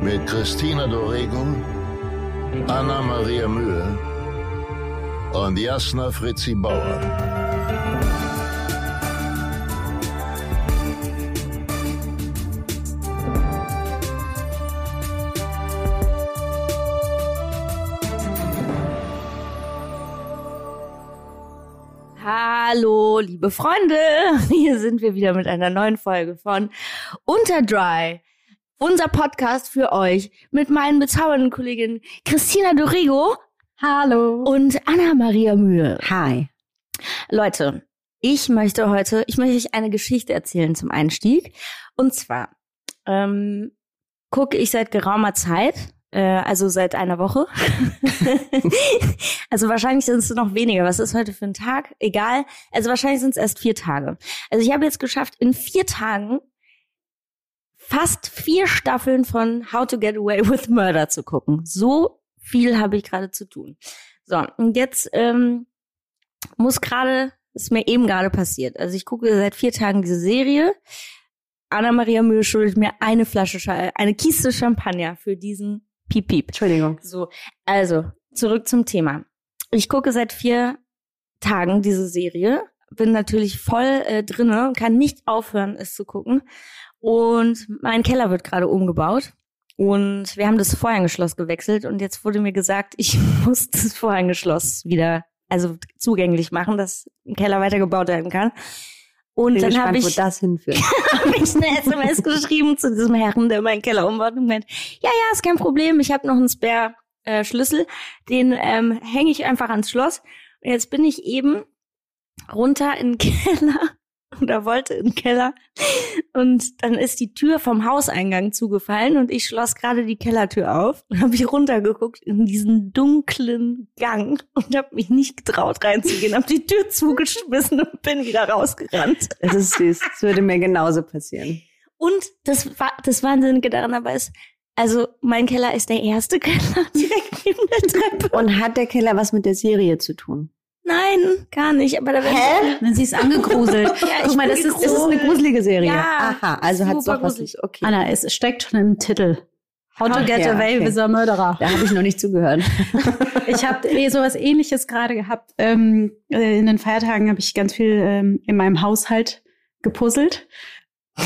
mit Christina Dorego, Anna Maria Mühe und Jasna Fritzi Bauer. Hallo, liebe Freunde. Hier sind wir wieder mit einer neuen Folge von Unterdry. Unser Podcast für euch mit meinen bezaubernden Kolleginnen Christina Dorego. Hallo. Und Anna-Maria Mühe. Hi. Leute, ich möchte heute, ich möchte euch eine Geschichte erzählen zum Einstieg. Und zwar ähm, gucke ich seit geraumer Zeit äh, also seit einer Woche. also wahrscheinlich sind es noch weniger. Was ist heute für ein Tag? Egal. Also wahrscheinlich sind es erst vier Tage. Also ich habe jetzt geschafft, in vier Tagen fast vier Staffeln von How to Get Away with Murder zu gucken. So viel habe ich gerade zu tun. So, und jetzt ähm, muss gerade, ist mir eben gerade passiert. Also ich gucke seit vier Tagen diese Serie. Anna-Maria Mühe schuldet mir eine Flasche, eine Kiste Champagner für diesen Piep Piep. Entschuldigung. So, also zurück zum Thema. Ich gucke seit vier Tagen diese Serie, bin natürlich voll äh, drinne und kann nicht aufhören, es zu gucken. Und mein Keller wird gerade umgebaut. Und wir haben das Vorhängeschloss gewechselt und jetzt wurde mir gesagt, ich muss das Vorhängeschloss wieder, also zugänglich machen, dass ein Keller weitergebaut werden kann. Und Bin dann habe ich, wo das hinführt. hab ich eine SMS geschrieben zu diesem Herren, der meinen Keller umbaut und meint, ja, ja, ist kein Problem, ich habe noch einen Spare-Schlüssel, den ähm, hänge ich einfach ans Schloss. Und jetzt bin ich eben runter in den Keller oder wollte in den Keller und dann ist die Tür vom Hauseingang zugefallen und ich schloss gerade die Kellertür auf und habe ich runtergeguckt in diesen dunklen Gang und habe mich nicht getraut reinzugehen, habe die Tür zugeschmissen und bin wieder rausgerannt. Das ist süß. Das würde mir genauso passieren. Und das war das Wahnsinnige daran aber ist, also mein Keller ist der erste Keller direkt neben der Treppe. Und hat der Keller was mit der Serie zu tun? Nein, gar nicht. Aber da Hä? Wenn sie ist angegruselt. Ja, ich Guck mal, das ist, das ist eine gruselige Serie. Ja, Aha, also hat es doch was. Okay. Anna, es steckt schon im Titel. How to Ach get ja, away okay. with a murderer. Da habe ich noch nicht zugehört. Ich habe eh sowas ähnliches gerade gehabt. Ähm, äh, in den Feiertagen habe ich ganz viel ähm, in meinem Haushalt gepuzzelt. ich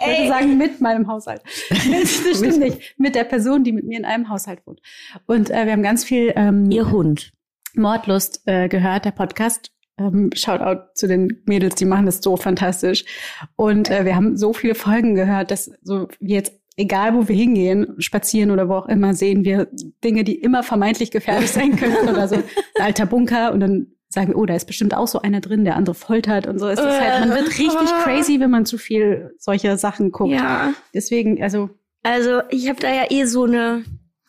würde Ey. sagen, mit meinem Haushalt. Das das stimmt nicht. Mit der Person, die mit mir in einem Haushalt wohnt. Und äh, wir haben ganz viel ähm, Ihr Hund. Mordlust äh, gehört, der Podcast. Ähm, Shoutout zu den Mädels, die machen das so fantastisch. Und äh, wir haben so viele Folgen gehört, dass so wir jetzt, egal wo wir hingehen, spazieren oder wo auch immer, sehen wir Dinge, die immer vermeintlich gefährlich sein können. oder so ein alter Bunker und dann sagen wir, oh, da ist bestimmt auch so einer drin, der andere foltert und so. Es ist halt, man wird richtig crazy, wenn man zu viel solche Sachen guckt. Ja. Deswegen, also Also ich habe da ja eh so eine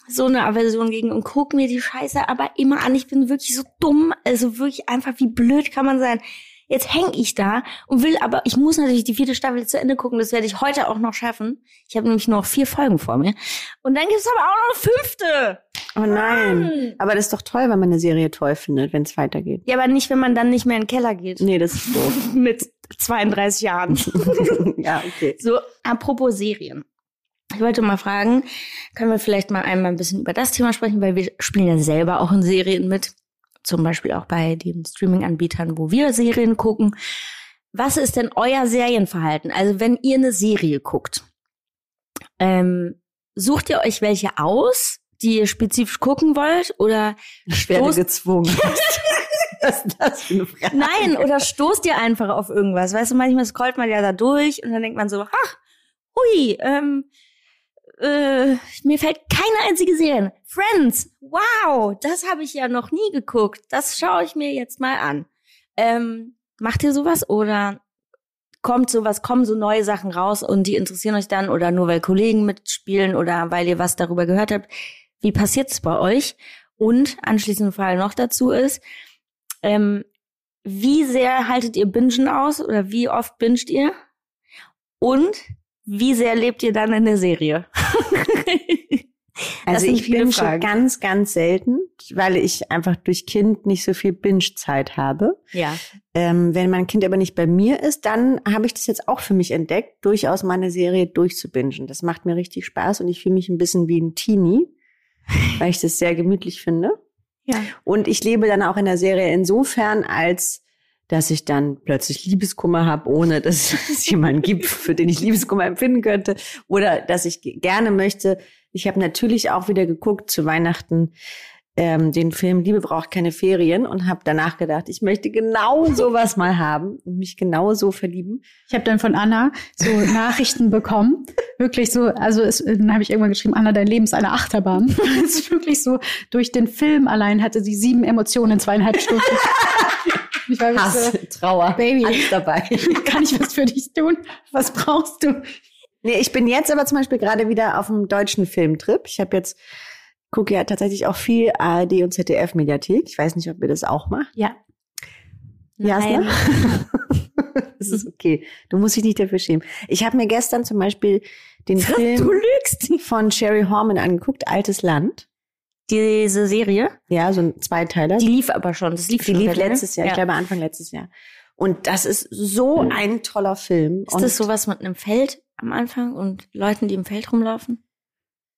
so eine Aversion gegen und guck mir die Scheiße aber immer an. Ich bin wirklich so dumm, also wirklich einfach, wie blöd kann man sein. Jetzt häng ich da und will aber, ich muss natürlich die vierte Staffel zu Ende gucken, das werde ich heute auch noch schaffen. Ich habe nämlich noch vier Folgen vor mir. Und dann gibt's aber auch noch eine fünfte. Oh nein. Mann. Aber das ist doch toll, wenn man eine Serie toll findet, wenn es weitergeht. Ja, aber nicht, wenn man dann nicht mehr in den Keller geht. Nee, das ist doof. Mit 32 Jahren. ja, okay. So, apropos Serien. Ich wollte mal fragen, können wir vielleicht mal einmal ein bisschen über das Thema sprechen, weil wir spielen ja selber auch in Serien mit. Zum Beispiel auch bei den Streaming-Anbietern, wo wir Serien gucken. Was ist denn euer Serienverhalten? Also wenn ihr eine Serie guckt, ähm, sucht ihr euch welche aus, die ihr spezifisch gucken wollt? Oder Ich werde gezwungen. Was ist das für eine Frage? nein, oder stoßt ihr einfach auf irgendwas? Weißt du, manchmal scrollt man ja da durch und dann denkt man so, ach, hui, ähm, äh, mir fällt keine einzige Serie. Friends, wow, das habe ich ja noch nie geguckt. Das schaue ich mir jetzt mal an. Ähm, macht ihr sowas oder kommt sowas, kommen so neue Sachen raus und die interessieren euch dann oder nur weil Kollegen mitspielen oder weil ihr was darüber gehört habt. Wie passiert es bei euch? Und anschließende Frage noch dazu ist, ähm, wie sehr haltet ihr Bingen aus oder wie oft binget ihr? Und wie sehr lebt ihr dann in der Serie? Also ich binge Fragen. ganz, ganz selten, weil ich einfach durch Kind nicht so viel Binge-Zeit habe. ja. Ähm, wenn mein Kind aber nicht bei mir ist, dann habe ich das jetzt auch für mich entdeckt, durchaus meine Serie durchzubingen. Das macht mir richtig Spaß und ich fühle mich ein bisschen wie ein Teenie, weil ich das sehr gemütlich finde. Ja. Und ich lebe dann auch in der Serie insofern, als dass ich dann plötzlich Liebeskummer habe, ohne dass es jemanden gibt, für den ich Liebeskummer empfinden könnte. Oder dass ich ge- gerne möchte. Ich habe natürlich auch wieder geguckt zu Weihnachten ähm, den Film Liebe braucht keine Ferien und habe danach gedacht, ich möchte genau sowas mal haben und mich genau so verlieben. Ich habe dann von Anna so Nachrichten bekommen. Wirklich so, also es, dann habe ich irgendwann geschrieben, Anna, dein Leben ist eine Achterbahn. es ist wirklich so, durch den Film allein hatte sie sieben Emotionen in zweieinhalb Stunden. Ich war wirklich so, Trauer, Baby. alles dabei. kann ich was für dich tun? Was brauchst du? Nee, ich bin jetzt aber zum Beispiel gerade wieder auf einem deutschen Filmtrip. Ich habe jetzt, gucke ja tatsächlich auch viel ARD und ZDF-Mediathek. Ich weiß nicht, ob ihr das auch macht. Ja. Nein. das ist okay. Du musst dich nicht dafür schämen. Ich habe mir gestern zum Beispiel den Film von Sherry Horman angeguckt, Altes Land. Diese Serie, Ja, so ein Zweiteiler. die lief aber schon. Das lief Die schon lief letztes Jahr, Ja. ich glaube Anfang letztes Jahr. Und das ist so ein toller Film. Ist und das sowas mit einem Feld am Anfang und Leuten, die im Feld rumlaufen?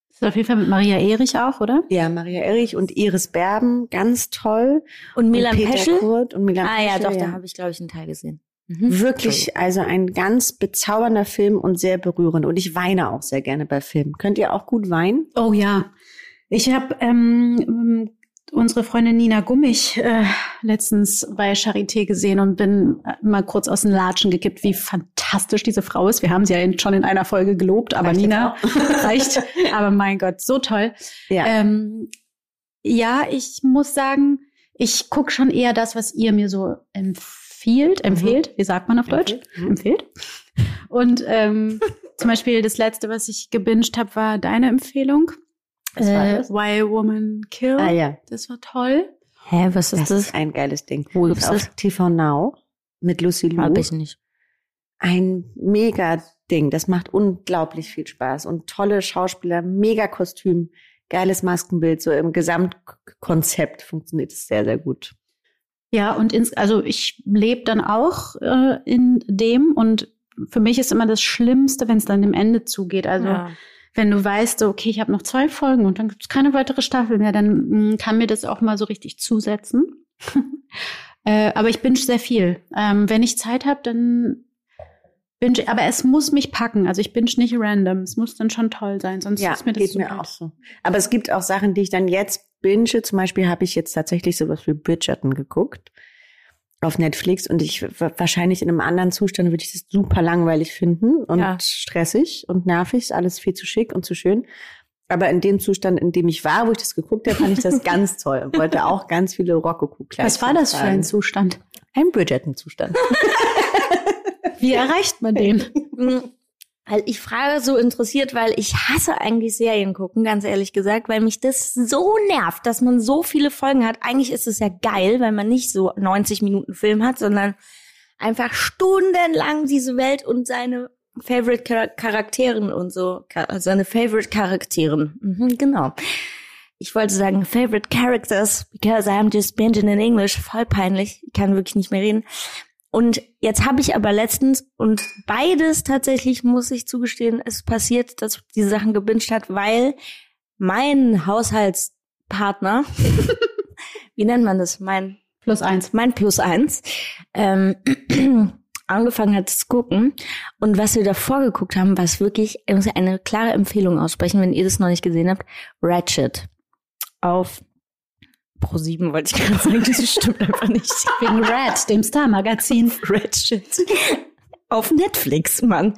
Das ist auf jeden Fall mit Maria Erich auch, oder? Ja, Maria Erich und Iris Berben, ganz toll. Und Milan und Peter Peschel? Kurt und Milan Ah ja, Peschel, doch, da habe ich, glaube ich, einen Teil gesehen. Mhm. Hm? Wirklich, also ein ganz bezaubernder Film und sehr berührend. Und ich weine auch sehr gerne bei Filmen. Könnt ihr auch gut weinen? Oh ja. Ich habe ähm, ähm, unsere Freundin Nina Gummich äh, letztens bei Charité gesehen und bin äh, mal kurz aus den Latschen gekippt, wie fantastisch diese Frau ist. Wir haben sie ja in, schon in einer Folge gelobt, aber Reicht Nina reicht. Aber mein Gott, so toll. Ja. Ähm, ja, ich muss sagen, ich guck schon eher das, was ihr mir so empfiehlt, empfiehlt, wie sagt man auf Deutsch? Mhm. Empfiehlt. Und ähm, zum Beispiel das letzte, was ich gebinged habe, war deine Empfehlung. Was war Äh, das? Why a Woman Kill. Ah ja, Das war toll. Hä, was das ist das? ist ein geiles Ding. Wo Gibt's auf das? TV Now mit Lucy Liu. Hab ich nicht. Ein mega Ding. Das macht unglaublich viel Spaß. Und tolle Schauspieler, mega Kostüm, geiles Maskenbild. So im Gesamtkonzept funktioniert es sehr, sehr gut. Ja, und ins, also ich lebe dann auch äh, in dem und für mich ist immer das Schlimmste, wenn es dann dem Ende zugeht. Also ja. Wenn du weißt, so, okay, ich habe noch zwei Folgen und dann gibt es keine weitere Staffel mehr, dann mh, kann mir das auch mal so richtig zusetzen. äh, aber ich binge sehr viel. Ähm, wenn ich Zeit habe, dann binge, aber es muss mich packen. Also ich binge nicht random. Es muss dann schon toll sein, sonst Ja, ist mir das geht zu mir auch so. Aber es gibt auch Sachen, die ich dann jetzt binge. Zum Beispiel habe ich jetzt tatsächlich sowas wie Bridgerton geguckt auf Netflix und ich wahrscheinlich in einem anderen Zustand würde ich das super langweilig finden und Ja. stressig und nervig, alles viel zu schick und zu schön. Aber in dem Zustand, in dem ich war, wo ich das geguckt habe, fand ich das ganz toll und wollte auch ganz viele Rokoko-Kleidchen Was war das für ein. Zustand? Ein Bridgerton-Zustand. Wie erreicht man den? Weil ich frage so interessiert, weil ich hasse eigentlich Serien gucken, ganz ehrlich gesagt, weil mich das so nervt, dass man so viele Folgen hat. Eigentlich ist es ja geil, weil man nicht so 90 Minuten Film hat, sondern einfach stundenlang diese Welt und seine Favorite Char Charakteren und so, Cha- seine Favorite Charakteren. Mhm, genau. Ich wollte sagen Favorite Characters, because I'm just binging in English. Voll peinlich. Ich kann wirklich nicht mehr reden. Und jetzt habe ich aber letztens und beides tatsächlich, muss ich zugestehen, ist passiert, dass diese Sachen gebinged hat, weil mein Haushaltspartner, wie nennt man das? Mein Plus eins. mein Plus eins, ähm, angefangen hat zu gucken. Und was wir davor geguckt haben, was wirklich, ich muss eine klare Empfehlung aussprechen, wenn ihr das noch nicht gesehen habt, Ratchet. Auf Pro 7 wollte ich gerade sagen, das stimmt einfach nicht. Wegen Red, dem Star-Magazin. Ratchet. Auf Netflix, Mann.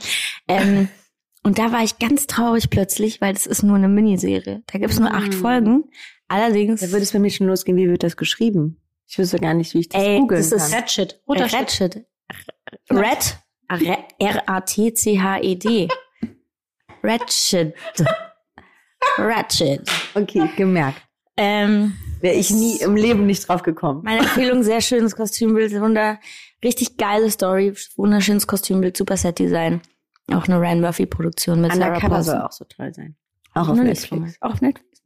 Ähm, und da war ich ganz traurig plötzlich, weil das ist nur eine Miniserie. Da gibt's nur acht Mm. Folgen. Allerdings. Da würde es bei mir schon losgehen, wie wird das geschrieben? Ich wüsste gar nicht, wie ich das Ey, googeln das ist kann. Ratchet. Roter Schritt. Ratchet. Red, R-A-T-C-H-E-D. Ratchet. Ratchet. Okay, gemerkt. Ähm, Wäre ich nie im Leben nicht drauf gekommen. meine Empfehlung, sehr schönes Kostümbild, wunder, richtig geile Story, wunderschönes Kostümbild, super Set-Design. Auch eine Ryan Murphy-Produktion mit Sarah Undercover soll Paulson. auch so toll sein. Auch auf Netflix. Auch Netflix.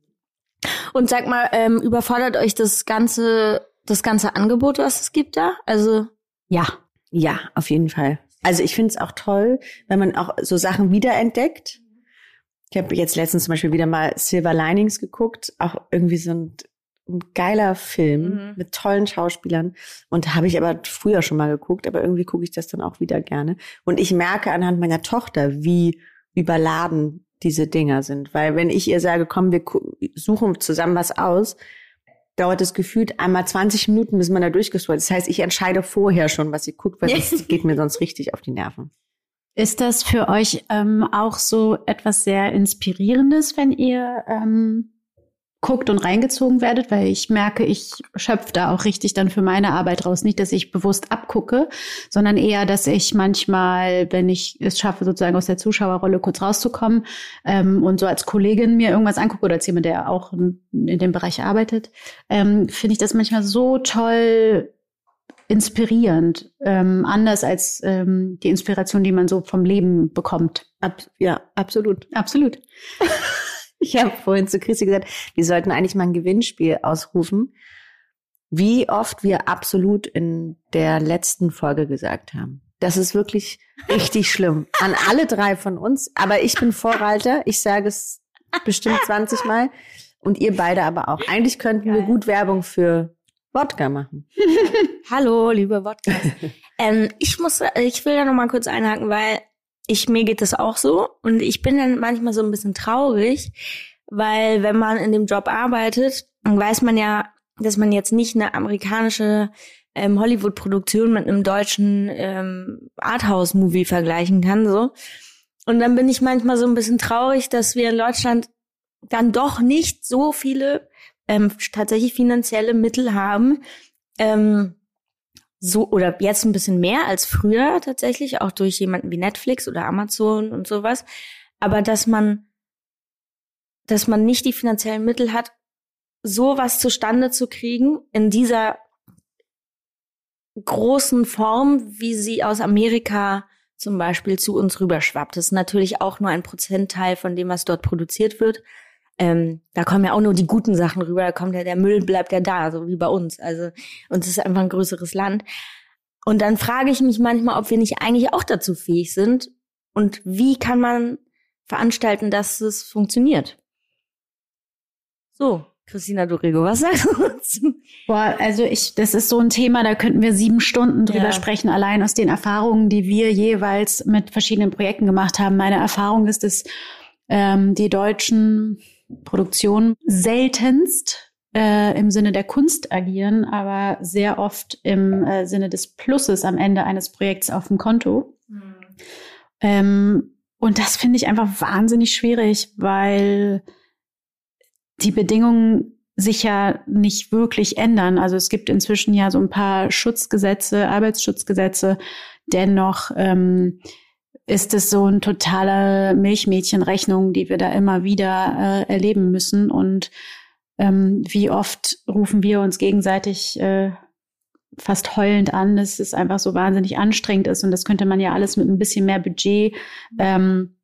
Und sag mal, ähm, überfordert euch das ganze, das ganze Angebot, was es gibt da? Also, Ja, ja, auf jeden Fall. Also ich finde es auch toll, wenn man auch so Sachen wiederentdeckt. Ich habe jetzt letztens zum Beispiel wieder mal Silver Linings geguckt, auch irgendwie so ein, ein geiler Film Mhm. mit tollen Schauspielern. Und habe ich aber früher schon mal geguckt, aber irgendwie gucke ich das dann auch wieder gerne. Und ich merke anhand meiner Tochter, wie überladen diese Dinger sind. Weil wenn ich ihr sage, komm, wir suchen zusammen was aus, dauert es gefühlt einmal 20 Minuten, bis man da durchgescrollt ist. Das heißt, ich entscheide vorher schon, was sie guckt, weil das geht mir sonst richtig auf die Nerven. Ist das für euch ähm, auch so etwas sehr Inspirierendes, wenn ihr ähm, guckt und reingezogen werdet? Weil ich merke, ich schöpfe da auch richtig dann für meine Arbeit raus. Nicht, dass ich bewusst abgucke, sondern eher, dass ich manchmal, wenn ich es schaffe, sozusagen aus der Zuschauerrolle kurz rauszukommen ähm, und so als Kollegin mir irgendwas angucke oder als jemand, der auch in, in dem Bereich arbeitet, ähm, finde ich das manchmal so toll inspirierend, ähm, anders als ähm, die Inspiration, die man so vom Leben bekommt. Ab, ja, absolut. Absolut. Ich habe vorhin zu Christi gesagt, wir sollten eigentlich mal ein Gewinnspiel ausrufen, wie oft wir absolut in der letzten Folge gesagt haben. Das ist wirklich richtig schlimm. An alle drei von uns. Aber ich bin Vorreiter. Ich sage es bestimmt 20 Mal. Und ihr beide aber auch. Eigentlich könnten wir gut Werbung für Wodka machen. hallo, liebe Wodka. ähm, ich muss, ich will da noch mal kurz einhaken, weil ich, mir geht das auch so. Und ich bin dann manchmal so ein bisschen traurig, weil wenn man in dem Job arbeitet, dann weiß man ja, dass man jetzt nicht eine amerikanische ähm, Hollywood-Produktion mit einem deutschen ähm, Arthouse-Movie vergleichen kann, so. Und dann bin ich manchmal so ein bisschen traurig, dass wir in Deutschland dann doch nicht so viele ähm, tatsächlich finanzielle Mittel haben, ähm, so oder jetzt ein bisschen mehr als früher tatsächlich, auch durch jemanden wie Netflix oder Amazon und sowas. Aber dass man, dass man nicht die finanziellen Mittel hat, sowas zustande zu kriegen in dieser großen Form, wie sie aus Amerika zum Beispiel zu uns rüberschwappt. Das ist natürlich auch nur ein Prozentteil von dem, was dort produziert wird. Ähm, da kommen ja auch nur die guten Sachen rüber, da kommt ja der Müll, bleibt ja da, so wie bei uns. Also uns ist einfach ein größeres Land. Und dann frage ich mich manchmal, ob wir nicht eigentlich auch dazu fähig sind und wie kann man veranstalten, dass es funktioniert. So, Christina Dorigo, was sagst du dazu? Boah, also ich, das ist so ein Thema, da könnten wir sieben Stunden drüber Ja. sprechen, allein aus den Erfahrungen, die wir jeweils mit verschiedenen Projekten gemacht haben. Meine Erfahrung ist, dass ähm, die deutschen Produktionen seltenst äh, im Sinne der Kunst agieren, aber sehr oft im äh, Sinne des Pluses am Ende eines Projekts auf dem Konto. Ähm, und das finde ich einfach wahnsinnig schwierig, weil die Bedingungen sich ja nicht wirklich ändern. Also es gibt inzwischen ja so ein paar Schutzgesetze, Arbeitsschutzgesetze. Dennoch ähm, ist es so eine totale Milchmädchenrechnung, die wir da immer wieder äh, erleben müssen. Und ähm, wie oft rufen wir uns gegenseitig äh, fast heulend an, dass es einfach so wahnsinnig anstrengend ist. Und das könnte man ja alles mit ein bisschen mehr Budget ähm,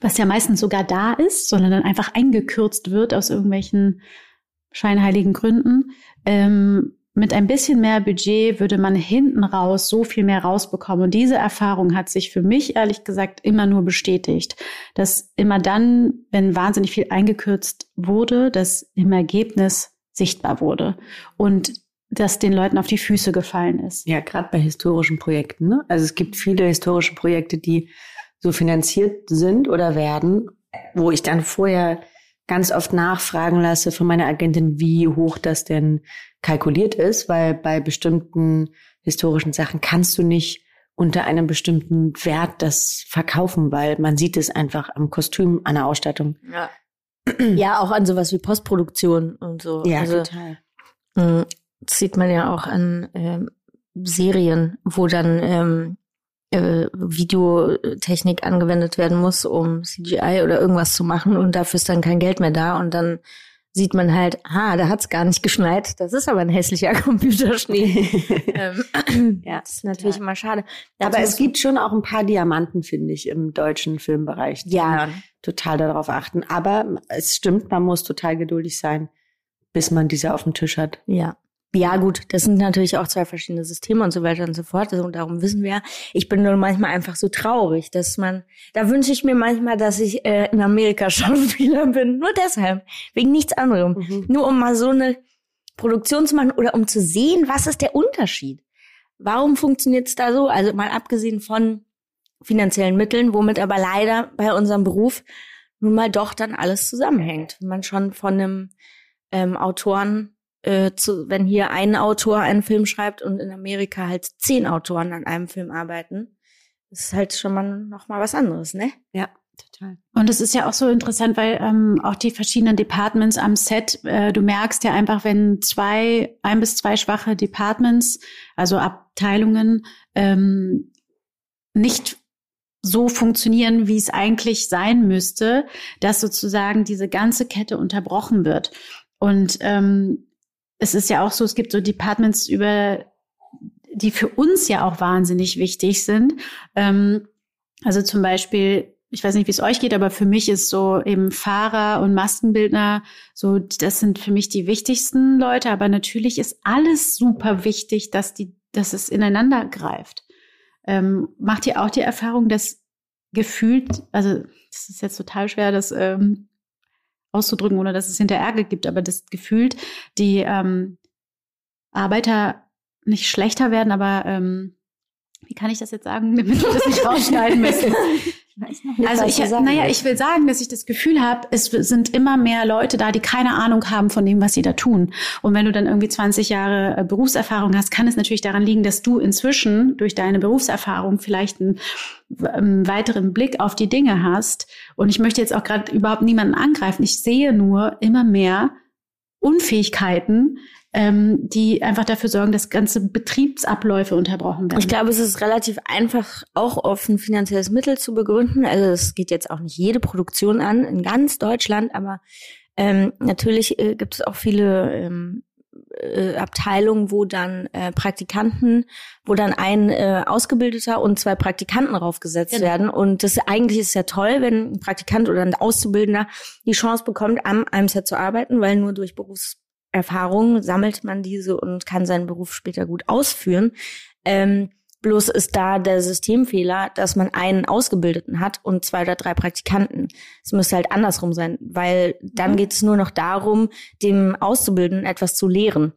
was ja meistens sogar da ist, sondern dann einfach eingekürzt wird aus irgendwelchen scheinheiligen Gründen. Ähm, mit ein bisschen mehr Budget würde man hinten raus so viel mehr rausbekommen. Und diese Erfahrung hat sich für mich ehrlich gesagt immer nur bestätigt, dass immer dann, wenn wahnsinnig viel eingekürzt wurde, das im Ergebnis sichtbar wurde und dass den Leuten auf die Füße gefallen ist. Ja, gerade bei historischen Projekten. Ne? Also es gibt viele historische Projekte, die so finanziert sind oder werden, wo ich dann vorher ganz oft nachfragen lasse von meiner Agentin, wie hoch das denn kalkuliert ist, weil bei bestimmten historischen Sachen kannst du nicht unter einem bestimmten Wert das verkaufen, weil man sieht es einfach am Kostüm, an der Ausstattung. Ja. ja, auch an sowas wie Postproduktion und so. also, total. mh, Das sieht man ja auch an ähm, Serien, wo dann ähm, äh, Videotechnik angewendet werden muss, um CGI oder irgendwas zu machen und dafür ist dann kein Geld mehr da und dann sieht man halt, ah, da hat's gar nicht geschneit. Das ist aber ein hässlicher Computerschnee. ähm, ja, das ist natürlich total. immer schade. aber es gibt schon auch ein paar Diamanten, finde ich, im deutschen Filmbereich. Ja. Total darauf achten. Aber es stimmt, man muss total geduldig sein, bis man diese auf dem Tisch hat. Ja. Ja, gut, das sind natürlich auch zwei verschiedene Systeme und so weiter und so fort. Und darum wissen wir, ich bin nur manchmal einfach so traurig, dass man, da wünsche ich mir manchmal, dass ich äh, in Amerika Schauspieler bin. Nur deshalb. Wegen nichts anderem. Mhm. Nur um mal so eine Produktion zu machen oder um zu sehen, was ist der Unterschied. Warum funktioniert es da so? Also mal abgesehen von finanziellen Mitteln, womit aber leider bei unserem Beruf nun mal doch dann alles zusammenhängt. Wenn man schon von einem ähm, Autoren äh, zu, wenn hier ein Autor einen Film schreibt und in Amerika halt zehn Autoren an einem Film arbeiten, ist halt schon mal noch mal was anderes, ne? Ja. Total. Und es ist ja auch so interessant, weil ähm, auch die verschiedenen Departments am Set, äh, du merkst ja einfach, wenn zwei, ein bis zwei schwache Departments, also Abteilungen, ähm, nicht so funktionieren, wie es eigentlich sein müsste, dass sozusagen diese ganze Kette unterbrochen wird. Und ähm, es ist ja auch so, es gibt so Departments über, die für uns ja auch wahnsinnig wichtig sind. Ähm, also zum Beispiel, ich weiß nicht, wie es euch geht, aber für mich ist so eben Fahrer und Maskenbildner, so, das sind für mich die wichtigsten Leute. Aber natürlich ist alles super wichtig, dass die, dass es ineinander greift. Ähm, macht ihr auch die Erfahrung, dass gefühlt, also das ist jetzt total schwer, das ähm, auszudrücken, ohne dass es hinter Ärger gibt, aber das gefühlt die ähm, Arbeiter nicht schlechter werden, aber ähm, wie kann ich das jetzt sagen, damit wir das nicht rausschneiden müssen? Nicht, also ich, naja, ich will sagen, dass ich das Gefühl habe, es sind immer mehr Leute da, die keine Ahnung haben von dem, was sie da tun. Und wenn du dann irgendwie 20 Jahre äh, Berufserfahrung hast, kann es natürlich daran liegen, dass du inzwischen durch deine Berufserfahrung vielleicht einen, einen weiteren Blick auf die Dinge hast. Und ich möchte jetzt auch gerade überhaupt niemanden angreifen. Ich sehe nur immer mehr Unfähigkeiten, ähm, die einfach dafür sorgen, dass ganze Betriebsabläufe unterbrochen werden. Ich glaube, es ist relativ einfach, auch auf ein finanzielles Mittel zu begründen. Also es geht jetzt auch nicht jede Produktion an in ganz Deutschland, aber ähm, natürlich äh, gibt es auch viele ähm, äh, Abteilungen, wo dann äh, Praktikanten, wo dann ein äh, Ausgebildeter und zwei Praktikanten draufgesetzt genau. werden. Und das eigentlich ist ja toll, wenn ein Praktikant oder ein Auszubildender die Chance bekommt, am einem Set zu arbeiten, weil nur durch Berufs Erfahrung sammelt man diese und kann seinen Beruf später gut ausführen. Ähm, bloß ist da der Systemfehler, dass man einen Ausgebildeten hat und zwei oder drei Praktikanten. Es müsste halt andersrum sein, weil dann mhm. geht es nur noch darum, dem Auszubildenden etwas zu lehren.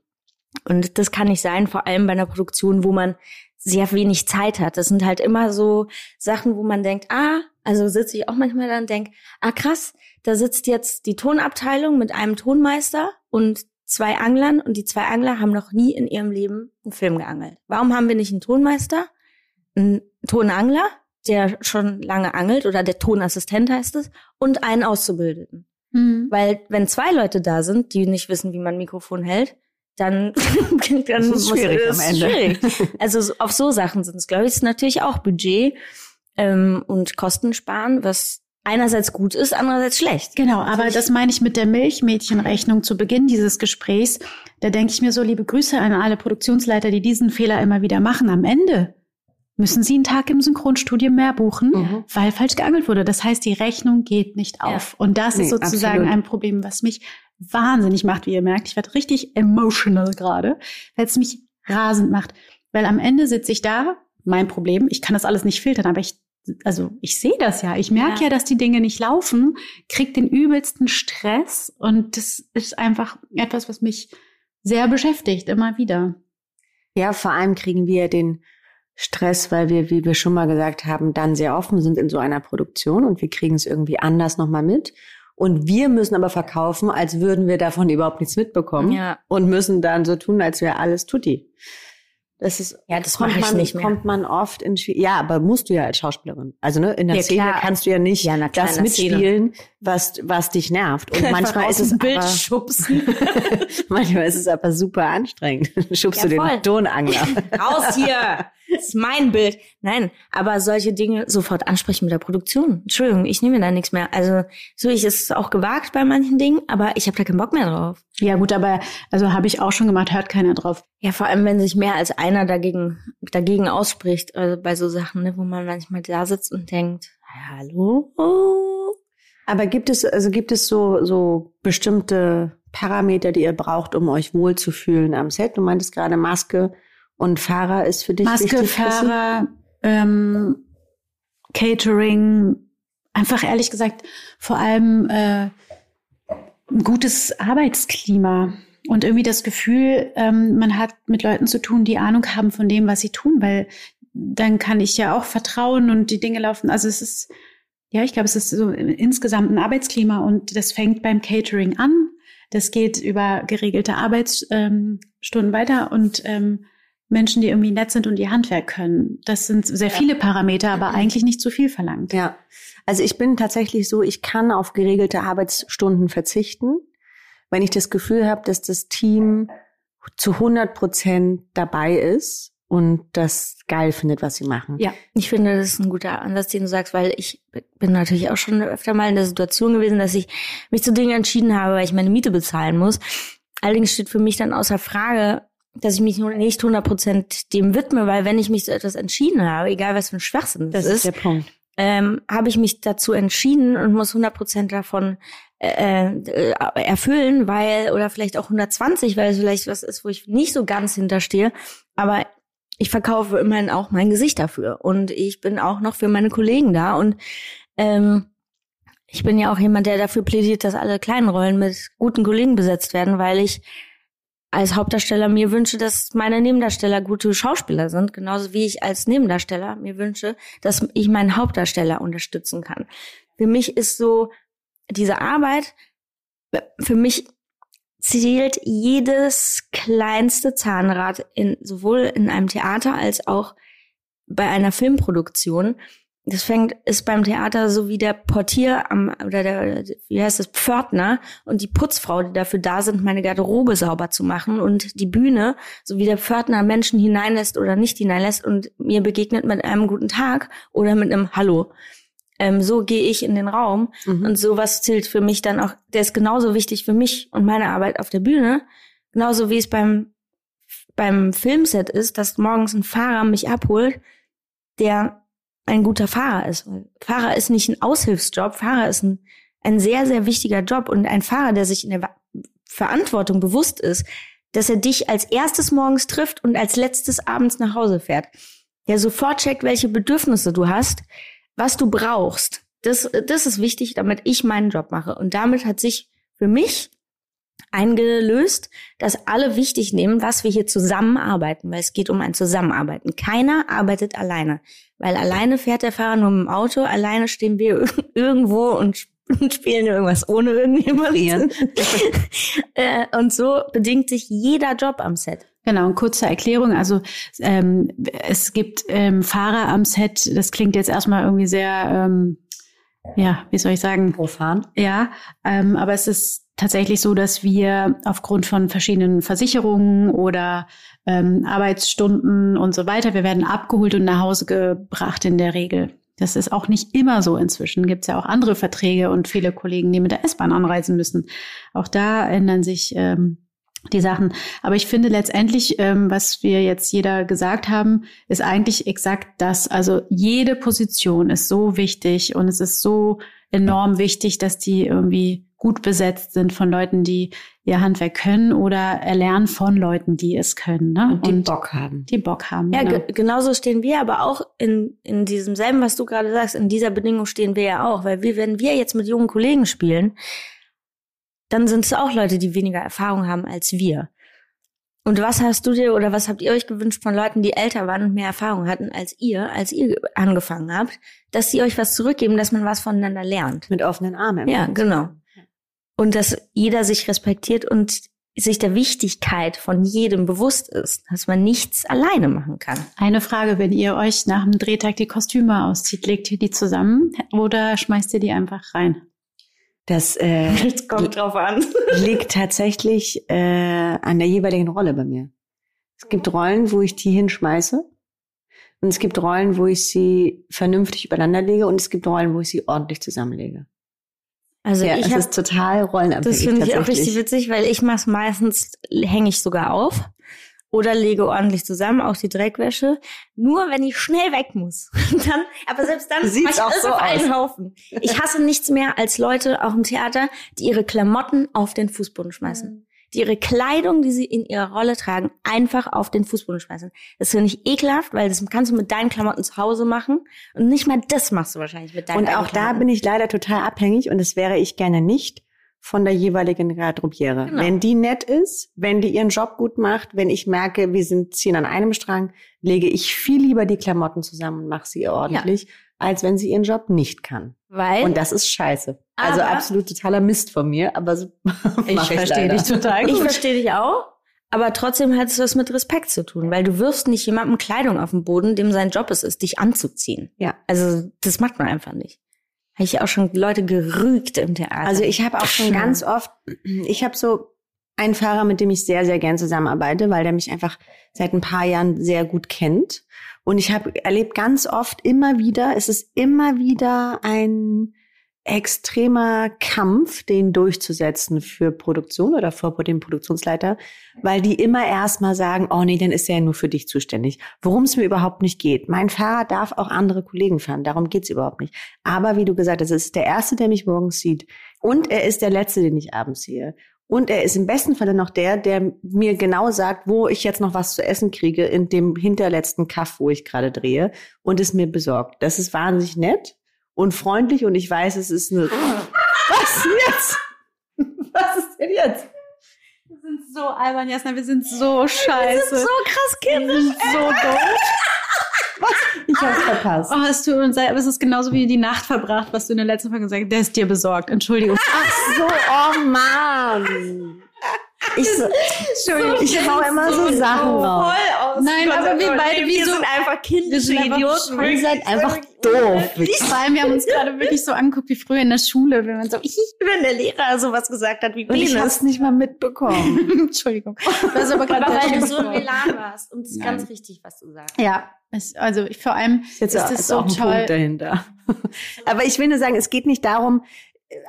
Und das kann nicht sein, vor allem bei einer Produktion, wo man sehr wenig Zeit hat. Das sind halt immer so Sachen, wo man denkt, ah, also sitze ich auch manchmal da und denke, ah krass, da sitzt jetzt die Tonabteilung mit einem Tonmeister und zwei Anglern und die zwei Angler haben noch nie in ihrem Leben einen Film geangelt. Warum haben wir nicht einen Tonmeister, einen Tonangler, der schon lange angelt oder der Tonassistent heißt es, und einen Auszubildeten? Mhm. Weil wenn zwei Leute da sind, die nicht wissen, wie man ein Mikrofon hält, dann, dann das ist schwierig muss, am Ende. Schwierig. Also auf so Sachen sind es, glaube ich, ist natürlich auch Budget ähm, und Kosten sparen, was einerseits gut ist, andererseits schlecht. Genau, aber das meine ich mit der Milchmädchenrechnung zu Beginn dieses Gesprächs. Da denke ich mir so, liebe Grüße an alle Produktionsleiter, die diesen Fehler immer wieder machen. Am Ende müssen sie einen Tag im Synchronstudio mehr buchen, mhm. weil falsch geangelt wurde. Das heißt, die Rechnung geht nicht auf. Ja. Und das nee, ist sozusagen absolut. ein Problem, was mich wahnsinnig macht, wie ihr merkt. Ich werde richtig emotional gerade, weil es mich rasend macht. Weil am Ende sitze ich da, mein Problem, ich kann das alles nicht filtern, aber ich also ich sehe das ja. Ich merke ja. ja. dass die Dinge nicht laufen, krieg den übelsten Stress und das ist einfach etwas, was mich sehr beschäftigt, immer wieder. Ja, vor allem kriegen wir den Stress, weil wir, wie wir schon mal gesagt haben, dann sehr offen sind in so einer Produktion und wir kriegen es irgendwie anders nochmal mit. Und wir müssen aber verkaufen, als würden wir davon überhaupt nichts mitbekommen ja. und müssen dann so tun, als wäre alles tutti. Das ist, ja, das kommt man, nicht mehr. kommt man oft in, ja, aber musst du ja als Schauspielerin. Also, ne, in der ja, Szene klar. kannst du ja nicht ja, klar, das mitspielen, was, was dich nervt. Und manchmal ist es Bild aber, schubsen. manchmal ist es aber super anstrengend. Schubst ja, du den Tonangler. Raus hier! Das ist mein Bild. Nein, aber solche Dinge sofort ansprechen mit der Produktion. Entschuldigung, ich nehme da nichts mehr. Also so ich ist es auch gewagt bei manchen Dingen, aber ich habe da keinen Bock mehr drauf. Ja gut, aber also habe ich auch schon gemacht, hört keiner drauf. Ja, vor allem wenn sich mehr als einer dagegen dagegen ausspricht, also bei so Sachen, ne, wo man manchmal da sitzt und denkt, hallo. Aber gibt es also gibt es so so bestimmte Parameter, die ihr braucht, um euch wohlzufühlen am Set? Du meintest gerade Maske und Fahrer ist für dich Maske, wichtig. Fahrer, ähm, Catering, einfach ehrlich gesagt, vor allem äh, ein gutes Arbeitsklima und irgendwie das Gefühl, ähm, man hat mit Leuten zu tun, die Ahnung haben von dem, was sie tun, weil dann kann ich ja auch vertrauen und die Dinge laufen. Also es ist, ja, ich glaube, es ist so insgesamt ein Arbeitsklima und das fängt beim Catering an. Das geht über geregelte Arbeitsstunden weiter und ähm, Menschen, die irgendwie nett sind und ihr Handwerk können. Das sind sehr viele Parameter, aber eigentlich nicht zu viel verlangt. Ja. Also ich bin tatsächlich so, ich kann auf geregelte Arbeitsstunden verzichten, wenn ich das Gefühl habe, dass das Team zu 100 Prozent dabei ist und das geil findet, was sie machen. Ja, ich finde, das ist ein guter Ansatz, den du sagst, weil ich bin natürlich auch schon öfter mal in der Situation gewesen, dass ich mich zu Dingen entschieden habe, weil ich meine Miete bezahlen muss. Allerdings steht für mich dann außer Frage, dass ich mich nicht 100% dem widme, weil wenn ich mich zu etwas entschieden habe, egal was für ein Schwachsinn das, Das ist, ist der Punkt. ähm, habe ich mich dazu entschieden und muss 100% davon äh, äh, erfüllen, weil, oder vielleicht auch 120, weil es vielleicht was ist, wo ich nicht so ganz hinterstehe, aber ich verkaufe immerhin auch mein Gesicht dafür. Und ich bin auch noch für meine Kollegen da. Und ähm, ich bin ja auch jemand, der dafür plädiert, dass alle kleinen Rollen mit guten Kollegen besetzt werden, weil ich als Hauptdarsteller mir wünsche, dass meine Nebendarsteller gute Schauspieler sind, genauso wie ich als Nebendarsteller mir wünsche, dass ich meinen Hauptdarsteller unterstützen kann. Für mich ist so diese Arbeit, für mich zählt jedes kleinste Zahnrad in, sowohl in einem Theater als auch bei einer Filmproduktion. Das fängt, ist beim Theater so wie der Portier am, oder der, wie heißt das, Pförtner und die Putzfrau, die dafür da sind, meine Garderobe sauber zu machen und die Bühne, so wie der Pförtner Menschen hineinlässt oder nicht hineinlässt und mir begegnet mit einem guten Tag oder mit einem Hallo. Ähm, so gehe ich in den Raum Mhm. und sowas zählt für mich dann auch, der ist genauso wichtig für mich und meine Arbeit auf der Bühne, genauso wie es beim, beim Filmset ist, dass morgens ein Fahrer mich abholt, der ein guter Fahrer ist. Fahrer ist nicht ein Aushilfsjob, Fahrer ist ein, ein sehr, sehr wichtiger Job und ein Fahrer, der sich in der Verantwortung bewusst ist, dass er dich als erstes morgens trifft und als letztes abends nach Hause fährt. Der sofort checkt, welche Bedürfnisse du hast, was du brauchst. Das, das ist wichtig, damit ich meinen Job mache. Und damit hat sich für mich eingelöst, dass alle wichtig nehmen, was wir hier zusammenarbeiten, weil es geht um ein Zusammenarbeiten. Keiner arbeitet alleine, weil alleine fährt der Fahrer nur mit dem Auto, alleine stehen wir irgendwo und sp- und spielen irgendwas ohne irgendjemand. Äh, und so bedingt sich jeder Job am Set. Genau, eine kurze Erklärung. Also ähm, es gibt ähm, Fahrer am Set, das klingt jetzt erstmal irgendwie sehr, ähm, ja, wie soll ich sagen, Profan. Ja, ähm, aber es ist tatsächlich so, dass wir aufgrund von verschiedenen Versicherungen oder ähm, Arbeitsstunden und so weiter, wir werden abgeholt und nach Hause gebracht in der Regel. Das ist auch nicht immer so inzwischen. Gibt es ja auch andere Verträge und viele Kollegen, die mit der S-Bahn anreisen müssen. Auch da ändern sich ähm, die Sachen. Aber ich finde letztendlich, ähm, was wir jetzt jeder gesagt haben, ist eigentlich exakt das. Also jede Position ist so wichtig und es ist so enorm wichtig, dass die irgendwie gut besetzt sind von Leuten, die ihr Handwerk können oder erlernen von Leuten, die es können. Ne? Und die Bock haben. die Bock haben. Ja, genau. ge genauso stehen wir aber auch in, in diesem selben, was du gerade sagst, in dieser Bedingung stehen wir ja auch. Weil wir, wenn wir jetzt mit jungen Kollegen spielen, dann sind es auch Leute, die weniger Erfahrung haben als wir. Und was hast du dir oder was habt ihr euch gewünscht von Leuten, die älter waren und mehr Erfahrung hatten als ihr, als ihr angefangen habt, dass sie euch was zurückgeben, dass man was voneinander lernt? Mit offenen Armen. Ja, genau. Und dass jeder sich respektiert und sich der Wichtigkeit von jedem bewusst ist, dass man nichts alleine machen kann. Eine Frage, wenn ihr euch nach dem Drehtag die Kostüme auszieht, legt ihr die zusammen oder schmeißt ihr die einfach rein? Das äh, Es kommt drauf an. liegt tatsächlich äh, an der jeweiligen Rolle bei mir. Es gibt Rollen, wo ich die hinschmeiße, Und es gibt Rollen, wo ich sie vernünftig übereinander lege und es gibt Rollen, wo ich sie ordentlich zusammenlege. Also ja, ich es hab, ist total rollenabhängig. das finde ich auch richtig witzig, weil ich mache meistens, hänge ich sogar auf oder lege ordentlich zusammen, auch die Dreckwäsche. Nur wenn ich schnell weg muss. Dann, aber selbst dann ich auch alles so auf aus. einen Haufen. Ich hasse nichts mehr als Leute, auch im Theater, die ihre Klamotten auf den Fußboden schmeißen. Die ihre Kleidung, die sie in ihrer Rolle tragen, einfach auf den Fußboden schmeißen. Das finde ich ekelhaft, weil das kannst du mit deinen Klamotten zu Hause machen. Und nicht mal das machst du wahrscheinlich mit deinen Und eigenen auch da Klamotten. bin ich leider total abhängig und das wäre ich gerne nicht von der jeweiligen Garderobiere. Genau. Wenn die nett ist, wenn die ihren Job gut macht, wenn ich merke, wir sind ziehen an einem Strang, lege ich viel lieber die Klamotten zusammen und mache sie ordentlich, als wenn sie ihren Job nicht kann. Weil Und das ist scheiße. also absolut totaler Mist von mir, aber so Ich verstehe dich total Ich gut. verstehe dich auch. Aber trotzdem hat es was mit Respekt zu tun, weil du wirfst nicht jemandem Kleidung auf den Boden, dem sein Job es ist, dich anzuziehen. Ja. Also das macht man einfach nicht. Habe ich auch schon Leute gerügt im Theater. Also ich habe auch schon Ja. ganz oft, ich habe so einen Fahrer, mit dem ich sehr, sehr gern zusammenarbeite, weil der mich einfach seit ein paar Jahren sehr gut kennt. Und ich habe erlebt ganz oft immer wieder, es ist immer wieder ein extremer Kampf, den durchzusetzen für Produktion oder vor dem Produktionsleiter, weil die immer erstmal sagen, oh nee, dann ist er ja nur für dich zuständig. Worum es mir überhaupt nicht geht. Mein Fahrer darf auch andere Kollegen fahren, darum geht's überhaupt nicht. Aber wie du gesagt hast, es ist der Erste, der mich morgens sieht. Und er ist der Letzte, den ich abends sehe. Und er ist im besten Falle noch der, der mir genau sagt, wo ich jetzt noch was zu essen kriege in dem hinterletzten Kaff, wo ich gerade drehe und es mir besorgt. Das ist wahnsinnig nett und freundlich und ich weiß, es ist eine... Was jetzt? Was ist denn jetzt? Wir sind so albern, Jasna, wir sind so scheiße. so krass wir sind so doof. Ich hab's verpasst. Oh, es tut uns leid, aber es ist genauso wie die Nacht verbracht, was du in der letzten Folge gesagt hast. Der ist dir besorgt. Entschuldigung. Ach so, oh Mann. Ich, so, Entschuldigung, ich hau immer so Sachen raus. Aus. Nein, aber wir beide, wie wir so- sind einfach kindische wir sind einfach Idioten. Ihr seid einfach doof. Vor allem, wir haben uns gerade wirklich so angeguckt wie früher in der Schule, wenn man so, ich, Wenn der Lehrer sowas gesagt hat wie Und ich Penis. hab's nicht mal mitbekommen. Entschuldigung. Das ist aber gerade weil du so im Elan warst. Und es ist Nein. ganz richtig, was du sagst. Ja, es, also ich, vor allem Ist jetzt ist es ist so auch ein toll. Punkt dahinter. Aber ich will nur sagen, es geht nicht darum,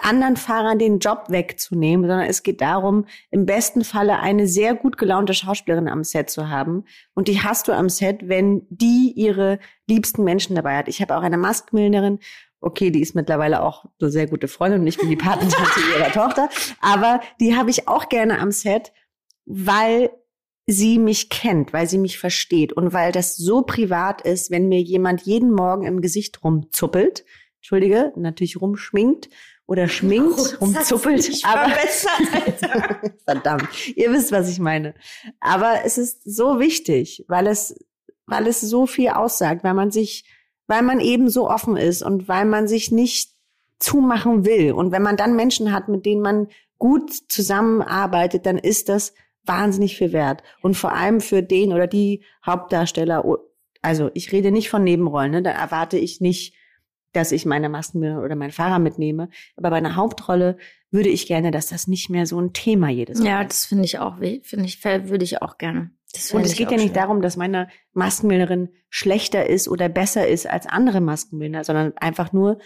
anderen Fahrern den Job wegzunehmen, sondern es geht darum, im besten Falle eine sehr gut gelaunte Schauspielerin am Set zu haben. Und die hast du am Set, wenn die ihre liebsten Menschen dabei hat. Ich habe auch eine Maskmillnerin. Okay, die ist mittlerweile auch eine sehr gute Freundin und ich bin die Patentante ihrer Tochter. Aber die habe ich auch gerne am Set, weil sie mich kennt, weil sie mich versteht und weil das so privat ist, wenn mir jemand jeden Morgen im Gesicht rumzuppelt, entschuldige, natürlich rumschminkt oder schminkt, rumzuppelt, Ich aber Alter. verdammt, ihr wisst, was ich meine. Aber es ist so wichtig, weil es, weil es so viel aussagt, weil man sich, weil man eben so offen ist und weil man sich nicht zumachen will. Und wenn man dann Menschen hat, mit denen man gut zusammenarbeitet, dann ist das wahnsinnig viel wert. Und vor allem für den oder die Hauptdarsteller, also ich rede nicht von Nebenrollen, ne? da erwarte ich nicht, dass ich meine Masken oder meinen Fahrer mitnehme. Aber bei einer Hauptrolle würde ich gerne, dass das nicht mehr so ein Thema jedes Mal Ja, ist. das finde ich auch, finde ich, würde ich auch gerne. Und es geht ja nicht schön. darum, dass meine Maskenbildnerin schlechter ist oder besser ist als andere Maskenbildner, sondern einfach nur,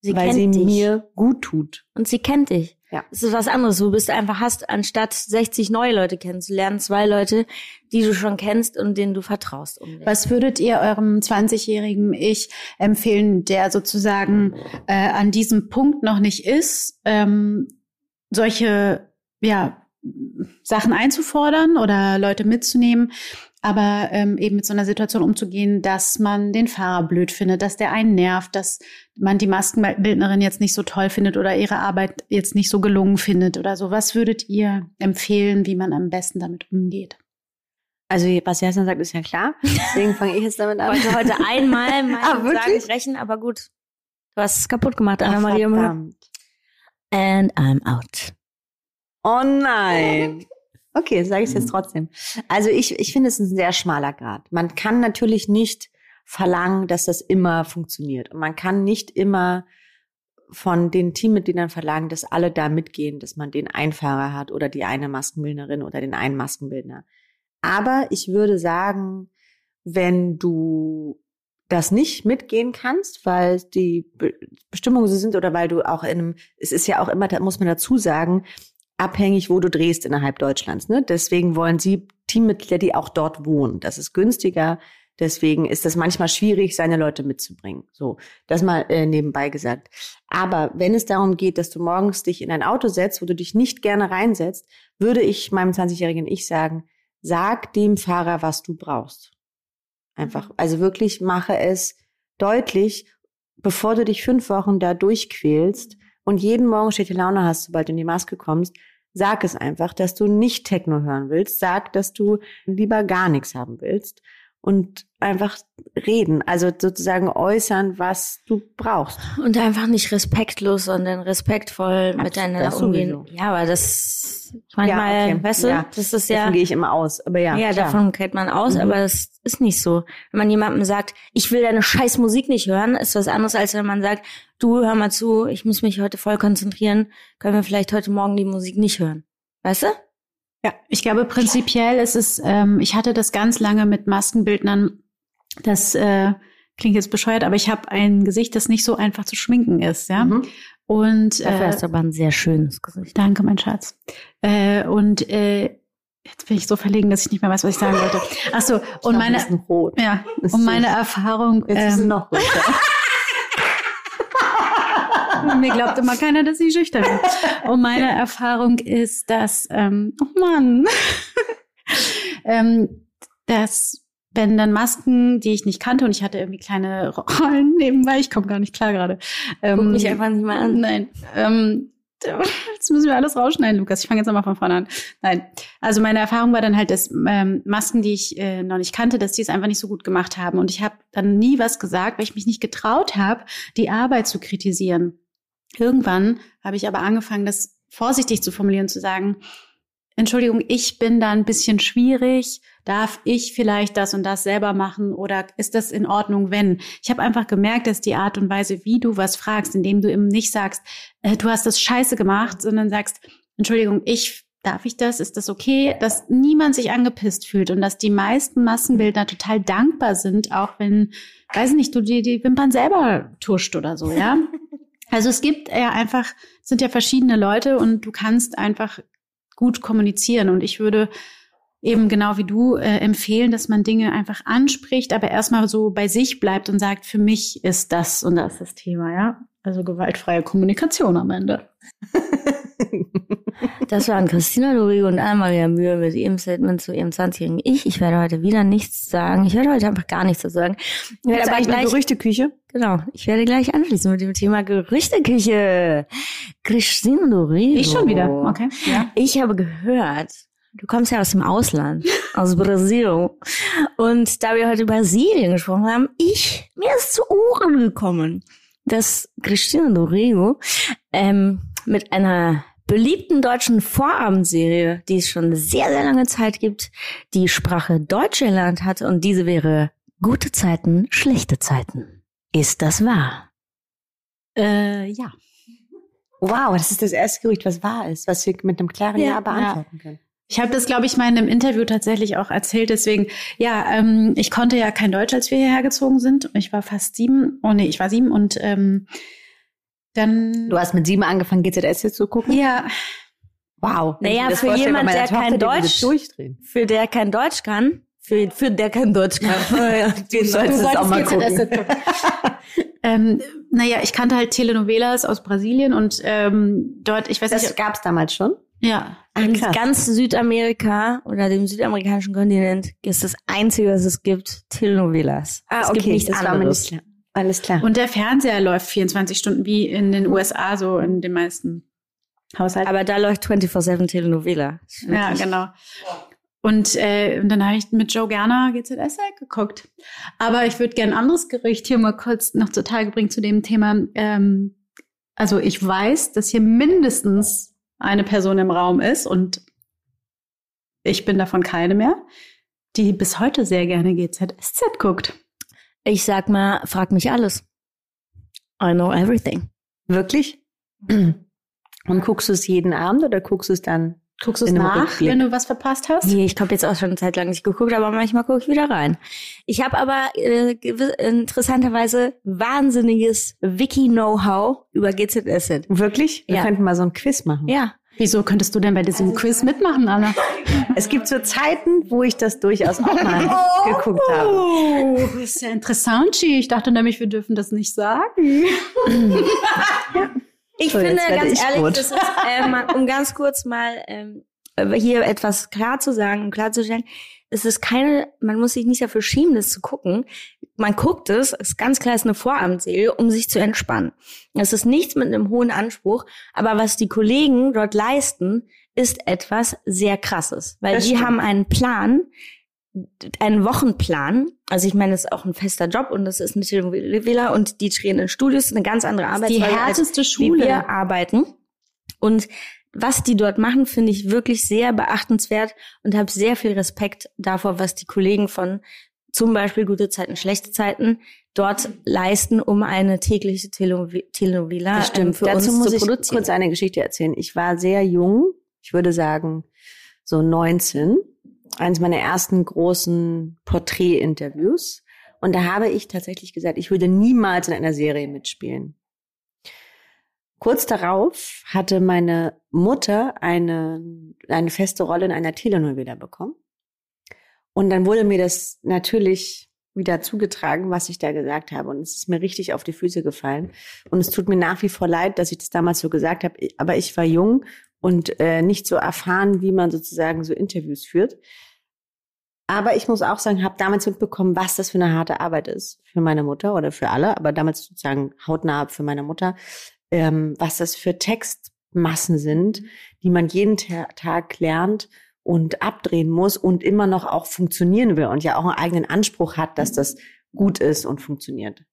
sie weil sie dich. mir gut tut. Und sie kennt dich. Ja. Es ist was anderes. Du bist einfach hast, anstatt 60 neue Leute kennenzulernen, zwei Leute, die du schon kennst und denen du vertraust. unbedingt. Was würdet ihr eurem 20-jährigen Ich empfehlen, der sozusagen äh, an diesem Punkt noch nicht ist, ähm, solche ja, Sachen einzufordern oder Leute mitzunehmen, aber ähm, eben mit so einer Situation umzugehen, dass man den Fahrer blöd findet, dass der einen nervt, dass man die Maskenbildnerin jetzt nicht so toll findet oder ihre Arbeit jetzt nicht so gelungen findet oder so. Was würdet ihr empfehlen, wie man am besten damit umgeht? Also was Jasna sagt, ist ja klar. Deswegen fange ich jetzt damit Ich an. wollte heute einmal mein Ah? Sagen brechen, aber gut. Du hast es kaputt gemacht, Ach, Anna-Maria. And I'm out. Oh nein. Okay, sage ich jetzt trotzdem. Also ich, ich finde es ein sehr schmaler Grad. Man kann natürlich nicht verlangen, dass das immer funktioniert. Und man kann nicht immer von den Teammitgliedern verlangen, dass alle da mitgehen, dass man den Einfahrer hat oder die eine Maskenbildnerin oder den einen Maskenbildner. Aber ich würde sagen, wenn du das nicht mitgehen kannst, weil die Be Bestimmungen so sind oder weil du auch in einem, es ist ja auch immer, da muss man dazu sagen, abhängig, wo du drehst innerhalb Deutschlands. Ne? Deswegen wollen sie Teammitglieder, die auch dort wohnen. Das ist günstiger. Deswegen ist das manchmal schwierig, seine Leute mitzubringen. So, das mal äh, nebenbei gesagt. Aber wenn es darum geht, dass du morgens dich in ein Auto setzt, wo du dich nicht gerne reinsetzt, würde ich meinem 20-jährigen Ich sagen, sag dem Fahrer, was du brauchst. Einfach, also wirklich mache es deutlich, bevor du dich fünf Wochen da durchquälst und jeden Morgen schlechte Laune hast, sobald du in die Maske kommst, sag es einfach, dass du nicht Techno hören willst. Sag, dass du lieber gar nichts haben willst und einfach reden, also sozusagen äußern, was du brauchst. Und einfach nicht respektlos, sondern respektvoll Ach, miteinander umgehen. sowieso. Ja, aber das manchmal, Ja, okay. weißt du, Ja. das ist ja, Davon gehe ich immer aus. Aber ja, ja, klar. davon kennt man aus, Mhm. aber das ist nicht so. Wenn man jemandem sagt, ich will deine scheiß Musik nicht hören, ist was anderes, als wenn man sagt, du hör mal zu, ich muss mich heute voll konzentrieren, können wir vielleicht heute Morgen die Musik nicht hören. Weißt du? Ja, ich glaube prinzipiell ist es, ähm, ich hatte das ganz lange mit Maskenbildnern, das äh, klingt jetzt bescheuert, aber ich habe ein Gesicht, das nicht so einfach zu schminken ist, ja. Mhm. Und Dafür äh, hast du aber ein sehr schönes Gesicht. danke, mein Schatz. Äh, und äh, jetzt bin ich so verlegen, dass ich nicht mehr weiß, was ich sagen wollte. Ach so, und Ein meine, ja, Ist und meine Erfahrung, Jetzt ist es ähm, noch roter. Mir glaubt immer keiner, dass ich schüchtern bin. Und meine Erfahrung ist, dass, ähm, oh Mann, ähm, dass wenn dann Masken, die ich nicht kannte und ich hatte irgendwie kleine Rollen nebenbei, ich komme gar nicht klar gerade. Ähm, Guck mich einfach nicht mal an. Nein. Ähm, jetzt müssen wir alles rausschneiden, Lukas. Ich fange jetzt nochmal von vorne an. Nein. Also meine Erfahrung war dann halt, dass ähm, Masken, die ich äh, noch nicht kannte, dass die es einfach nicht so gut gemacht haben. Und ich habe dann nie was gesagt, weil ich mich nicht getraut habe, die Arbeit zu kritisieren. Irgendwann habe ich aber angefangen, das vorsichtig zu formulieren, zu sagen, Entschuldigung, ich bin da ein bisschen schwierig. Darf ich vielleicht das und das selber machen oder ist das in Ordnung, wenn? Ich habe einfach gemerkt, dass die Art und Weise, wie du was fragst, indem du eben nicht sagst, äh, du hast das scheiße gemacht, sondern sagst, Entschuldigung, ich darf ich das? Ist das okay? Dass niemand sich angepisst fühlt und dass die meisten Massenbildner total dankbar sind, auch wenn, weiß nicht, du die, die Wimpern selber tuscht oder so, ja? Also es gibt ja einfach, es sind ja verschiedene Leute und du kannst einfach gut kommunizieren. Und ich würde eben genau wie du äh, empfehlen, dass man Dinge einfach anspricht, aber erstmal so bei sich bleibt und sagt, für mich ist das und das das Thema, ja. Also gewaltfreie Kommunikation am Ende. Das waren Christina Dorigo und Anna-Maria Mühe mit ihrem Statement zu ihrem 20-jährigen Ich. Ich werde heute wieder nichts sagen. Ich werde heute einfach gar nichts dazu sagen. Ich werde aber eigentlich eine gleich, Gerüchteküche. Genau, ich werde gleich anschließen mit dem Thema Gerüchteküche. Christina Dorigo. Ich schon wieder, okay. Ja. Ich habe gehört, du kommst ja aus dem Ausland, aus Brasilien. Und da wir heute über Brasilien gesprochen haben, ich, mir ist zu Ohren gekommen, dass Christina Dorego ähm, mit einer beliebten deutschen Vorabendserie, die es schon sehr, sehr lange Zeit gibt, die Sprache Deutsch erlernt hat und diese wäre Gute Zeiten, schlechte Zeiten. Ist das wahr? Äh, ja. Wow, das ist das erste Gerücht, was wahr ist, was wir mit einem klaren Ja, Ja, beantworten können. Ich habe das, glaube ich, mal in einem Interview tatsächlich auch erzählt. Deswegen, ja, ähm, ich konnte ja kein Deutsch, als wir hierher gezogen sind. Ich war fast sieben. Oh nee, ich war sieben und ähm, dann. Du hast mit sieben angefangen, GZS jetzt zu gucken? ja, Wow. Naja, Wenn ich mir das für vorstelle, jemand, bei meiner der kein die Deutsch- durchdrehen. Für der kein Deutsch kann, für, für der kein Deutsch kann. Du sollst es auch mal gucken. ähm, naja, ich kannte halt Telenovelas aus Brasilien und ähm, dort, ich weiß Das nicht, gab's damals schon? ja, In krass. ganz Südamerika oder dem südamerikanischen Kontinent ist das Einzige, was es gibt, Telenovelas. es gibt nichts das war mir anderes. nicht klar. Alles klar. Und der Fernseher läuft 24 Stunden wie in den USA, so in den meisten Haushalten. Aber da läuft 24-7 Telenovela. Ja, genau. Und, äh, und dann habe ich mit Joe Gerner GZS halt geguckt. Aber ich würde gerne ein anderes Gericht hier mal kurz noch zutage bringen zu dem Thema. Ähm, also ich weiß, dass hier mindestens eine Person im Raum ist und ich bin davon keine mehr, die bis heute sehr gerne GZSZ guckt. Ich sag mal, frag mich alles. I know everything. Wirklich? Und guckst du es jeden Abend oder guckst du es dann Guckst du es nach, Rückblick. wenn du was verpasst hast? Nee, ich habe jetzt auch schon eine Zeit lang nicht geguckt, aber manchmal gucke ich wieder rein. Ich habe aber äh, interessanterweise wahnsinniges Wiki-Know-how über GZSZ. Wirklich? Wir Ja. könnten mal so ein Quiz machen. Ja. Wieso könntest du denn bei diesem Quiz mitmachen, Anna? Es gibt so Zeiten, wo ich das durchaus auch mal geguckt habe. Oh, das ist ja interessant, Chi. Ich dachte nämlich, wir dürfen das nicht sagen. Ich So, finde ganz ich ehrlich, ist, äh, mal, um ganz kurz mal ähm, hier etwas klar zu sagen und klarzustellen, es ist keine, man muss sich nicht dafür schämen, das zu gucken. Man guckt es, es ist ganz klar, es ist eine Vorabendserie, um sich zu entspannen. Es ist nichts mit einem hohen Anspruch, aber was die Kollegen dort leisten, ist etwas sehr krasses, weil Das die stimmt. haben einen Plan, einen Wochenplan. Also ich meine, das ist auch ein fester Job und das ist eine Telenovela und die drehen in Studios, eine ganz andere Die Arbeitsweise als härteste wie Schule. wir arbeiten. Und was die dort machen, finde ich wirklich sehr beachtenswert und habe sehr viel Respekt davor, was die Kollegen von zum Beispiel gute Zeiten, schlechte Zeiten dort leisten, um eine tägliche Teleno- Telenovela ähm, für Dazu uns muss zu ich produzieren. kurz eine Geschichte erzählen. Ich war sehr jung, ich würde sagen so 19, eines meiner ersten großen Porträtinterviews. Und da habe ich tatsächlich gesagt, ich würde niemals in einer Serie mitspielen. Kurz darauf hatte meine Mutter eine, eine feste Rolle in einer Telenovela bekommen. Und dann wurde mir das natürlich wieder zugetragen, was ich da gesagt habe. Und es ist mir richtig auf die Füße gefallen. Und es tut mir nach wie vor leid, dass ich das damals so gesagt habe. Aber ich war jung und äh, nicht so erfahren, wie man sozusagen so Interviews führt. Aber ich muss auch sagen, habe damals mitbekommen, was das für eine harte Arbeit ist für meine Mutter oder für alle, aber damals sozusagen hautnah für meine Mutter, ähm, was das für Textmassen sind, die man jeden Ta Tag lernt und abdrehen muss und immer noch auch funktionieren will und ja auch einen eigenen Anspruch hat, dass das gut ist und funktioniert.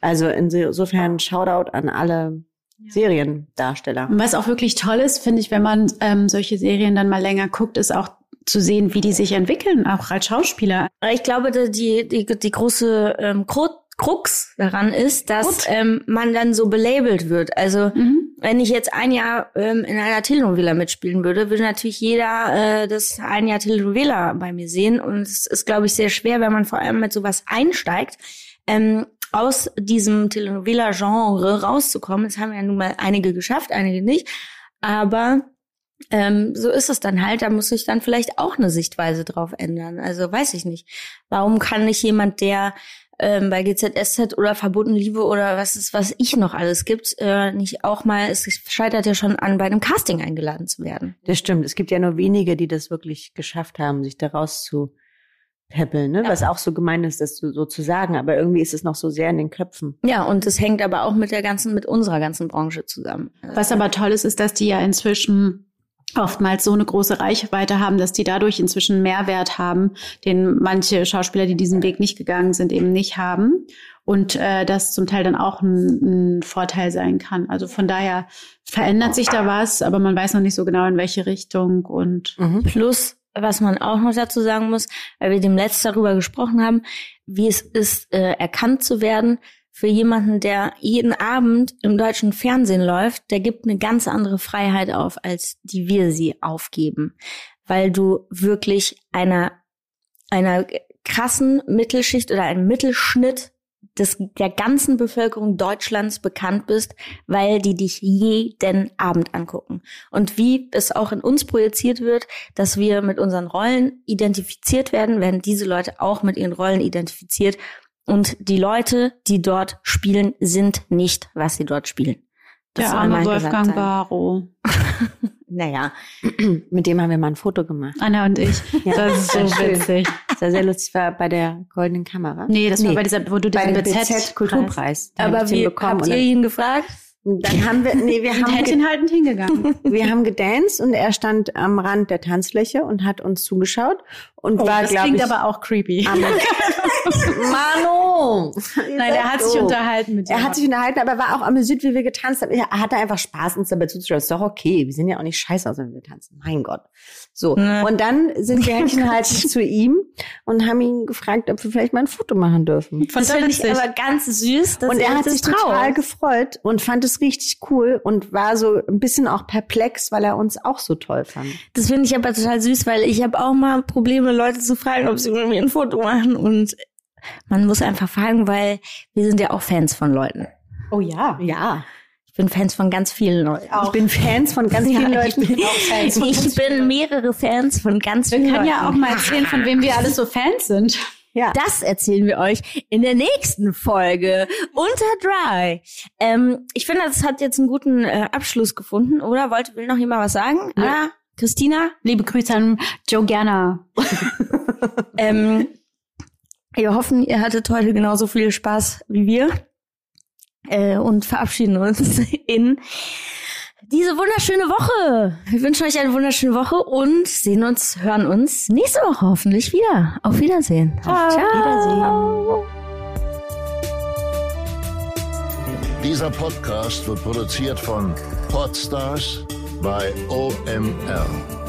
Also insofern Shoutout an alle Seriendarsteller. Was auch wirklich toll ist, finde ich, wenn man ähm, solche Serien dann mal länger guckt, ist auch zu sehen, wie die sich entwickeln, auch als Schauspieler. Ich glaube, die, die, die große ähm, Kru- Krux daran ist, dass ähm, man dann so belabelt wird. Also Mhm. wenn ich jetzt ein Jahr ähm, in einer Telenovela mitspielen würde, würde natürlich jeder äh, das ein Jahr Telenovela bei mir sehen. Und es ist, glaube ich, sehr schwer, wenn man vor allem mit sowas einsteigt, ähm, aus diesem Telenovela-Genre rauszukommen. Das haben ja nun mal einige geschafft, einige nicht. Aber ähm, so ist es dann halt. Da muss sich dann vielleicht auch eine Sichtweise drauf ändern. Also weiß ich nicht. Warum kann nicht jemand, der ähm, bei GZSZ oder Verboten Liebe oder was ist, was ich noch alles gibt, äh, nicht auch mal, es scheitert ja schon an, bei einem Casting eingeladen zu werden. Das stimmt. Es gibt ja nur wenige, die das wirklich geschafft haben, sich daraus zu peppeln, ne? Was auch so gemein ist, das so, so zu sagen. Aber irgendwie ist es noch so sehr in den Köpfen. Ja, und es hängt aber auch mit der ganzen, mit unserer ganzen Branche zusammen. Was aber toll ist, ist, dass die ja inzwischen oftmals so eine große Reichweite haben, dass die dadurch inzwischen Mehrwert haben, den manche Schauspieler, die diesen Weg nicht gegangen sind, eben nicht haben. Und äh, das zum Teil dann auch ein, ein Vorteil sein kann. Also von daher verändert sich da was, aber man weiß noch nicht so genau, in welche Richtung. Und Plus, was man auch noch dazu sagen muss, weil wir dem letzt darüber gesprochen haben, wie es ist, äh, erkannt zu werden für jemanden, der jeden Abend im deutschen Fernsehen läuft, der gibt eine ganz andere Freiheit auf, als die wir sie aufgeben. Weil du wirklich einer, einer krassen Mittelschicht oder einem Mittelschnitt des, der ganzen Bevölkerung Deutschlands bekannt bist, weil die dich jeden Abend angucken. Und wie es auch in uns projiziert wird, dass wir mit unseren Rollen identifiziert werden, werden diese Leute auch mit ihren Rollen identifiziert. Und die Leute, die dort spielen, sind nicht, was sie dort spielen. Das der arme Wolfgang. Barrow. Naja, Mit dem haben wir mal ein Foto gemacht. Anna und ich. Ja, das ist so sehr schön. witzig. Das war sehr lustig. War bei der Goldenen Kamera. Nee, das war bei dieser, wo du dem BZ, BZ Kulturpreis. Aber den wie bekommen. habt Und ihr ihn gefragt? Und dann haben wir, nee, wir haben, Händchen haltend hingegangen. wir haben gedanced und er stand am Rand der Tanzfläche und hat uns zugeschaut und Oh, war, das glaube klingt ich, aber auch creepy. am, Mano! Nein, er hat sich unterhalten mit dir. Er hat sich unterhalten, aber war auch amüsiert, wie wir getanzt haben. Er hatte einfach Spaß, uns dabei zuzuschauen. Ist doch okay. Wir sind ja auch nicht scheiße aus, wenn wir tanzen. Mein Gott. So. Ne. Und dann sind wir Händchen halt zu ihm und haben ihn gefragt, ob wir vielleicht mal ein Foto machen dürfen. Fand Das finde ich aber ganz süß. Und er hat sich total gefreut und fand es richtig cool und war so ein bisschen auch perplex, weil er uns auch so toll fand. Das finde ich aber total süß, weil ich habe auch mal Probleme, Leute zu fragen, ob sie mit mir ein Foto machen. Und man muss einfach fragen, weil wir sind ja auch Fans von Leuten. oh ja. Ja. Ich bin Fans von ganz vielen Leuten. Ich bin Fans von ganz vielen Ja, ich Leuten. bin, ich bin mehrere Fans von ganz Wir vielen können Leuten. ja auch mal erzählen, von wem wir alles so Fans sind. Ja. Das erzählen wir euch in der nächsten Folge unter Dry. Ähm, ich finde, das hat jetzt einen guten äh, Abschluss gefunden, oder? Wollte, will noch jemand was sagen? Ja. Anna? Christina? Liebe Grüße an Joe Gerner. Ähm, wir hoffen, ihr hattet heute genauso viel Spaß wie wir äh, und verabschieden uns in diese wunderschöne Woche. Wir wünschen euch eine wunderschöne Woche und sehen uns, hören uns nächste Woche hoffentlich wieder. Auf Wiedersehen. Auf Wiedersehen. Dieser Podcast wird produziert von Podstars bei OMR.